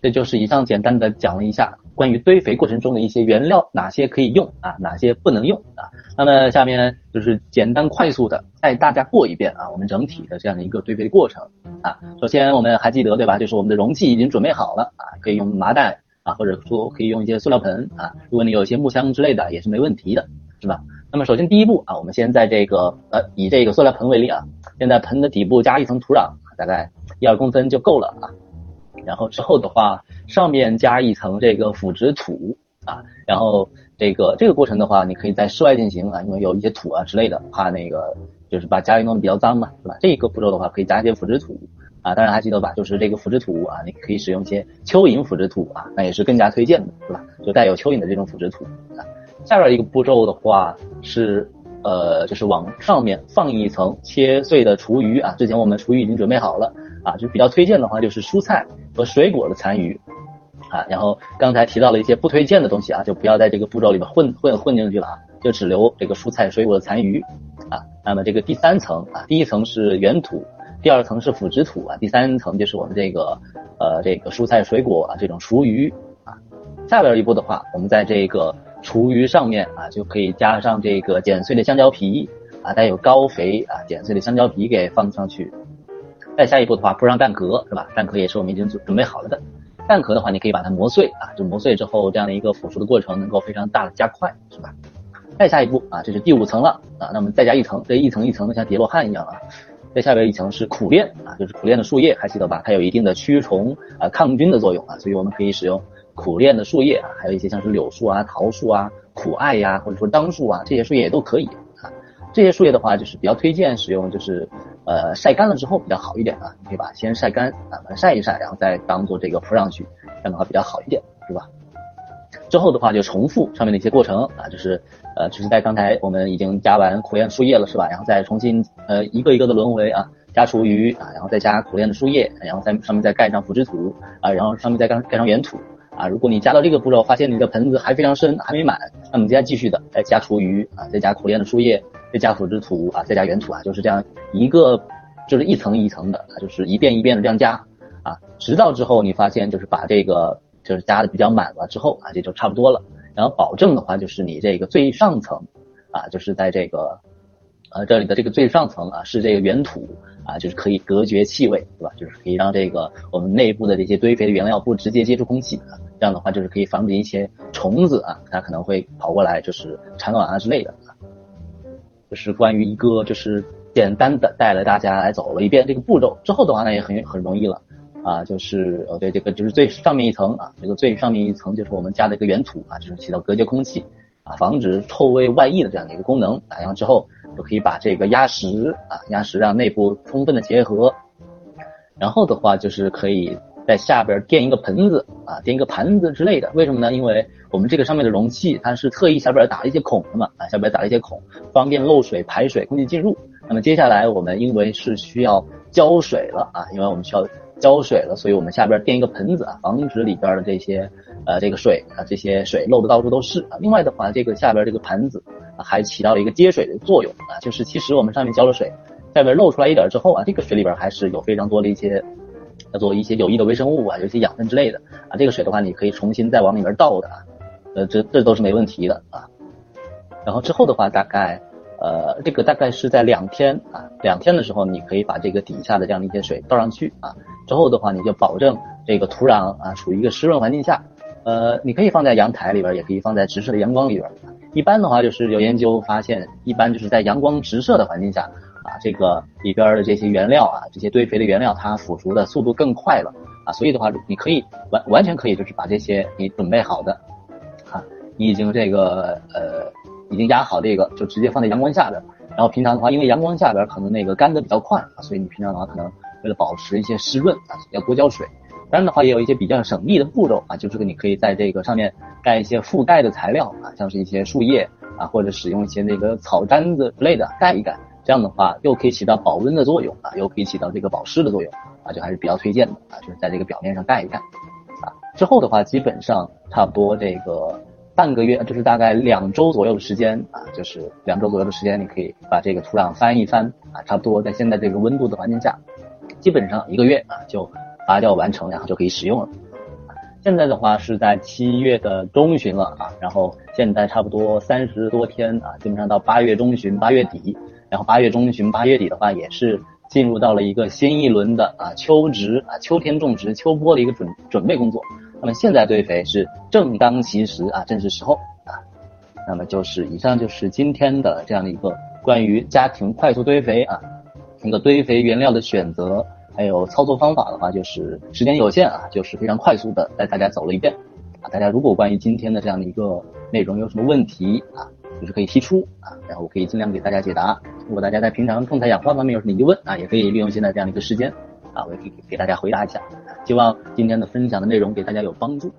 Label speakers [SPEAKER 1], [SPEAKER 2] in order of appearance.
[SPEAKER 1] 这就是以上简单的讲了一下关于堆肥过程中的一些原料，哪些可以用啊，哪些不能用啊。那么下面就是简单快速的带大家过一遍啊，我们整体的这样的一个堆肥过程啊。首先我们还记得对吧？就是我们的容器已经准备好了啊，可以用麻袋啊，或者说可以用一些塑料盆啊。如果你有一些木箱之类的，也是没问题的，是吧？那么首先第一步啊，我们先在这个呃以这个塑料盆为例啊，先在盆的底部加一层土壤，大概一二公分就够了啊。然后之后的话，上面加一层这个腐殖土啊，然后这个这个过程的话，你可以在室外进行啊，因为有一些土啊之类的，怕那个就是把家里弄得比较脏嘛，是吧？这个步骤的话，可以加一些腐殖土啊，当然还记得吧，就是这个腐殖土啊，你可以使用一些蚯蚓腐殖土啊，那也是更加推荐的，是吧？就带有蚯蚓的这种腐殖土啊。下边一个步骤的话是呃，就是往上面放一层切碎的厨余啊，之前我们厨余已经准备好了啊，就比较推荐的话就是蔬菜。和水果的残余啊，然后刚才提到了一些不推荐的东西啊，就不要在这个步骤里面混混混进去了啊，就只留这个蔬菜水果的残余啊。那么这个第三层啊，第一层是原土，第二层是腐殖土啊，第三层就是我们这个呃这个蔬菜水果啊这种厨余啊。下边一步的话，我们在这个厨余上面啊就可以加上这个剪碎的香蕉皮啊，带有高肥啊剪碎的香蕉皮给放上去。再下一步的话，铺上蛋壳是吧？蛋壳也是我们已经准准备好了的。蛋壳的话，你可以把它磨碎啊，就磨碎之后，这样的一个腐熟的过程能够非常大的加快，是吧？再下一步啊，这是第五层了啊，那我们再加一层，这一层一层的像叠罗汉一样啊。再下边一层是苦楝啊，就是苦楝的树叶，还记得吧？它有一定的驱虫啊、抗菌的作用啊，所以我们可以使用苦楝的树叶啊，还有一些像是柳树啊、桃树啊、苦艾呀，或者说樟树啊，这些树叶也都可以啊。这些树叶的话，就是比较推荐使用，就是。呃，晒干了之后比较好一点啊，你可以把先晒干啊，把它晒一晒，然后再当做这个铺上去，这样的话比较好一点，是吧？之后的话就重复上面的一些过程啊，就是呃，就是在刚才我们已经加完苦楝树叶了，是吧？然后再重新呃一个一个的轮回啊，加厨余啊，然后再加苦楝的树叶，然后在上面再盖上腐殖土啊，然后上面再盖盖上原土啊。如果你加到这个步骤，发现你的盆子还非常深，还没满，那么接下来继续的再加厨余啊，再加苦楝的树叶。再加腐殖土啊，再加原土啊，就是这样一个，就是一层一层的，就是一遍一遍的这样加啊，直到之后你发现就是把这个就是加的比较满了之后啊，这就差不多了。然后保证的话就是你这个最上层啊，就是在这个呃这里的这个最上层啊是这个原土啊，就是可以隔绝气味，对吧？就是可以让这个我们内部的这些堆肥的原料不直接接触空气，这样的话就是可以防止一些虫子啊，它可能会跑过来就是产卵啊之类的。就是关于一个，就是简单的带了大家来走了一遍这个步骤之后的话呢，也很很容易了啊，就是呃对这个就是最上面一层啊，这个最上面一层就是我们加的一个原土啊，就是起到隔绝空气啊，防止臭味外溢的这样的一个功能啊，然后之后就可以把这个压实啊，压实让内部充分的结合，然后的话就是可以。在下边垫一个盆子啊，垫一个盘子之类的，为什么呢？因为我们这个上面的容器它是特意下边打了一些孔的嘛，啊，下边打了一些孔，方便漏水排水，空气进入。那么接下来我们因为是需要浇水了啊，因为我们需要浇水了，所以我们下边垫一个盆子啊，防止里边的这些呃这个水啊这些水漏的到处都是啊。另外的话，这个下边这个盘子还起到了一个接水的作用啊，就是其实我们上面浇了水，下边漏出来一点之后啊，这个水里边还是有非常多的一些。要做一些有益的微生物啊，有一些养分之类的啊，这个水的话，你可以重新再往里面倒的，呃，这这都是没问题的啊。然后之后的话，大概呃，这个大概是在两天啊，两天的时候，你可以把这个底下的这样的一些水倒上去啊。之后的话，你就保证这个土壤啊处于一个湿润环境下，呃，你可以放在阳台里边，也可以放在直射的阳光里边。一般的话，就是有研究发现，一般就是在阳光直射的环境下。这个里边的这些原料啊，这些堆肥的原料，它腐熟的速度更快了啊，所以的话，你可以完完全可以就是把这些你准备好的，啊，你已经这个呃已经压好这个，就直接放在阳光下边。然后平常的话，因为阳光下边可能那个干的比较快啊，所以你平常的话可能为了保持一些湿润啊，要多浇水。当然的话，也有一些比较省力的步骤啊，就是你可以在这个上面盖一些覆盖的材料啊，像是一些树叶啊，或者使用一些那个草毡子之类的盖一盖。这样的话，又可以起到保温的作用啊，又可以起到这个保湿的作用啊，就还是比较推荐的啊，就是在这个表面上盖一盖啊。之后的话，基本上差不多这个半个月，就是大概两周左右的时间啊，就是两周左右的时间，你可以把这个土壤翻一翻啊，差不多在现在这个温度的环境下，基本上一个月啊就发酵完成，然后就可以使用了。现在的话是在七月的中旬了啊，然后现在差不多三十多天啊，基本上到八月中旬、八月底，然后八月中旬、八月底的话也是进入到了一个新一轮的啊秋植啊秋天种植秋播的一个准准备工作。那么现在堆肥是正当其时啊，正是时候啊。那么就是以上就是今天的这样的一个关于家庭快速堆肥啊，一个堆肥原料的选择。还有操作方法的话，就是时间有限啊，就是非常快速的带大家走了一遍啊。大家如果关于今天的这样的一个内容有什么问题啊，就是可以提出啊，然后我可以尽量给大家解答。如果大家在平常动态养花方面有什么疑问啊，也可以利用现在这样的一个时间啊，我也可以给大家回答一下。希望今天的分享的内容给大家有帮助。